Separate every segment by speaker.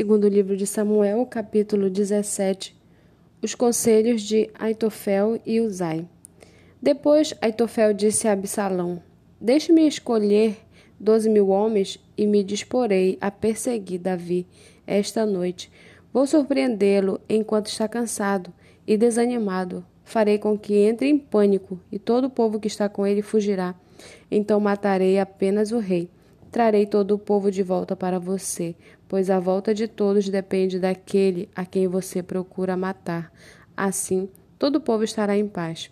Speaker 1: Segundo livro de Samuel, capítulo 17, os conselhos de Aitofel e Uzai. Depois Aitofel disse a Absalão: Deixe-me escolher doze mil homens e me disporei a perseguir Davi esta noite. Vou surpreendê-lo enquanto está cansado e desanimado. Farei com que entre em pânico e todo o povo que está com ele fugirá. Então matarei apenas o rei. Trarei todo o povo de volta para você, pois a volta de todos depende daquele a quem você procura matar. Assim, todo o povo estará em paz.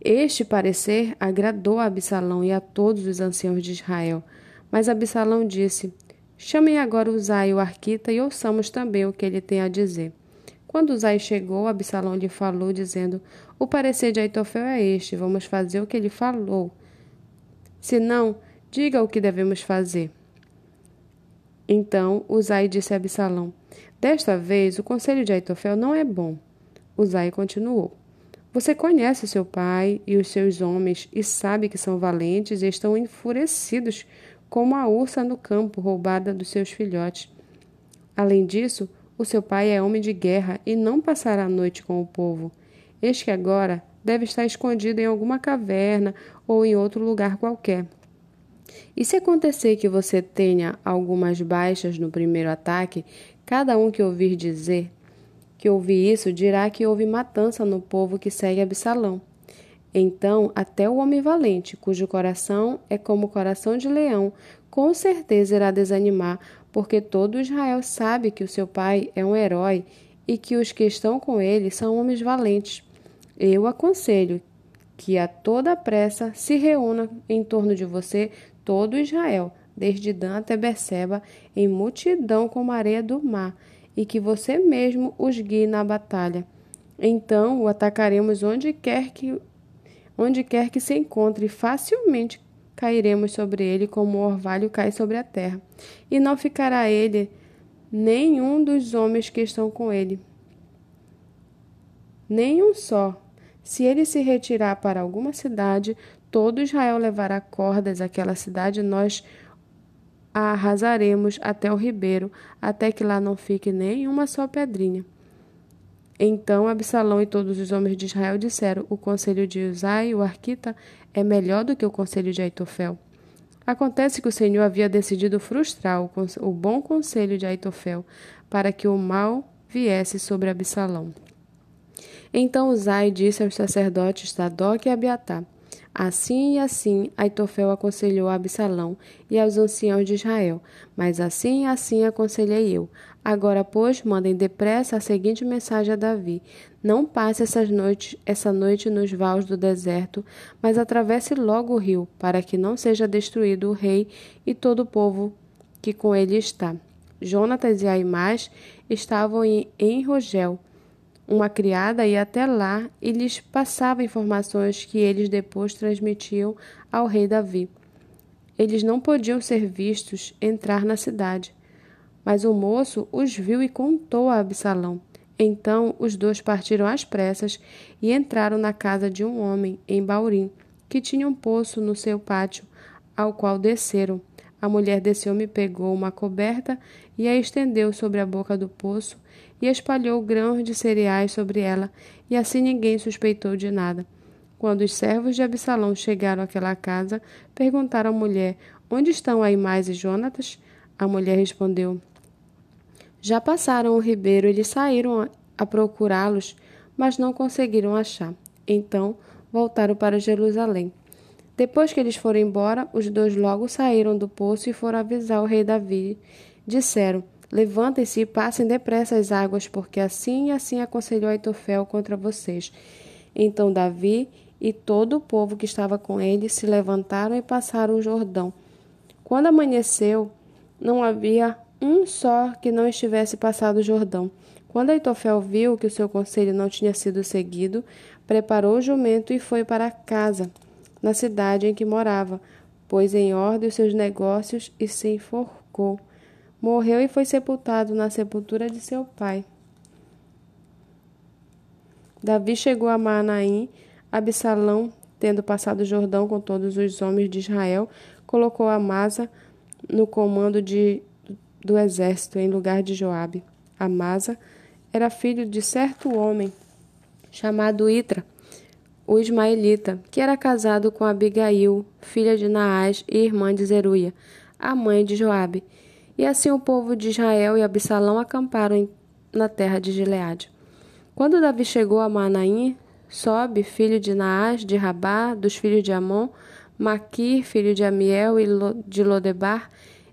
Speaker 1: Este parecer agradou a Absalão e a todos os anciãos de Israel. Mas Absalão disse: Chamem agora Uzai, o arquita, e ouçamos também o que ele tem a dizer. Quando Uzai chegou, Absalão lhe falou, dizendo: O parecer de Aitofel é este, vamos fazer o que ele falou. Se não, diga o que devemos fazer. Então Uzai disse a Absalão: Desta vez o conselho de Aitofel não é bom. Uzai continuou: Você conhece seu pai e os seus homens e sabe que são valentes e estão enfurecidos como a ursa no campo roubada dos seus filhotes. Além disso, o seu pai é homem de guerra e não passará a noite com o povo. Este que agora deve estar escondido em alguma caverna ou em outro lugar qualquer. E se acontecer que você tenha algumas baixas no primeiro ataque, cada um que ouvir dizer que ouvir isso dirá que houve matança no povo que segue Absalão. Então, até o homem valente, cujo coração é como o coração de leão, com certeza irá desanimar, porque todo Israel sabe que o seu pai é um herói e que os que estão com ele são homens valentes. Eu aconselho que a toda pressa se reúna em torno de você todo Israel, desde Dan até Beceba, em multidão como a areia do mar, e que você mesmo os guie na batalha. Então o atacaremos onde quer que onde quer que se encontre, facilmente cairemos sobre ele como o orvalho cai sobre a terra, e não ficará ele nenhum dos homens que estão com ele. Nenhum só. Se ele se retirar para alguma cidade, todo Israel levará cordas àquela cidade, nós a arrasaremos até o ribeiro, até que lá não fique nenhuma só pedrinha. Então Absalão e todos os homens de Israel disseram: O conselho de Uzai, o arquita, é melhor do que o conselho de Aitofel. Acontece que o Senhor havia decidido frustrar o, o bom conselho de Aitofel, para que o mal viesse sobre Absalão. Então Uzai disse aos sacerdotes Sadoc e Abiatar: Assim e assim Aitofel aconselhou a Absalão e aos anciãos de Israel, mas assim e assim aconselhei eu. Agora, pois, mandem depressa a seguinte mensagem a Davi: Não passe essas noites, essa noite nos vales do deserto, mas atravesse logo o rio, para que não seja destruído o rei e todo o povo que com ele está. Jonatas e Aimás estavam em, em Rogel, uma criada ia até lá e lhes passava informações que eles depois transmitiam ao rei Davi. Eles não podiam ser vistos entrar na cidade. Mas o moço os viu e contou a Absalão. Então os dois partiram às pressas e entraram na casa de um homem em Baurim, que tinha um poço no seu pátio, ao qual desceram. A mulher desse homem pegou uma coberta e a estendeu sobre a boca do poço e espalhou grãos de cereais sobre ela, e assim ninguém suspeitou de nada. Quando os servos de Absalão chegaram àquela casa, perguntaram à mulher: Onde estão Aimais e Jonatas? A mulher respondeu: Já passaram o ribeiro eles saíram a procurá-los, mas não conseguiram achar. Então voltaram para Jerusalém. Depois que eles foram embora, os dois logo saíram do poço e foram avisar o rei Davi. Disseram: Levantem-se e passem depressa as águas, porque assim e assim aconselhou Aitofel contra vocês. Então Davi e todo o povo que estava com ele se levantaram e passaram o Jordão. Quando amanheceu, não havia um só que não estivesse passado o Jordão. Quando Aitofel viu que o seu conselho não tinha sido seguido, preparou o jumento e foi para casa, na cidade em que morava, pôs em ordem os seus negócios e se enforcou. Morreu e foi sepultado na sepultura de seu pai. Davi chegou a Manaim, Absalão, tendo passado o Jordão com todos os homens de Israel, colocou Amasa no comando de do exército em lugar de Joabe. Amasa era filho de certo homem chamado Itra, o ismaelita, que era casado com Abigail, filha de Naás e irmã de Zeruia, a mãe de Joabe. E assim o povo de Israel e Absalão acamparam na terra de Gileade. Quando Davi chegou a Manaim, Sobe, filho de Naás, de Rabá, dos filhos de Amon, Maquir, filho de Amiel e de Lodebar,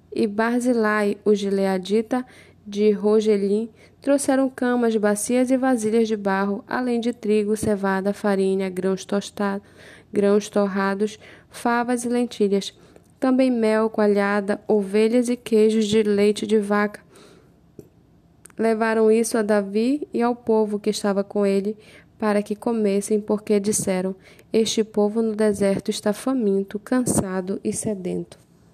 Speaker 1: e Barzilai, o gileadita, de Rogelim, trouxeram camas, bacias e vasilhas de barro, além de trigo, cevada, farinha, grãos tostados, grãos torrados, favas e lentilhas. Também mel, coalhada, ovelhas e queijos de leite de vaca. Levaram isso a Davi e ao povo que estava com ele, para que comessem, porque disseram: Este povo no deserto está faminto, cansado e sedento.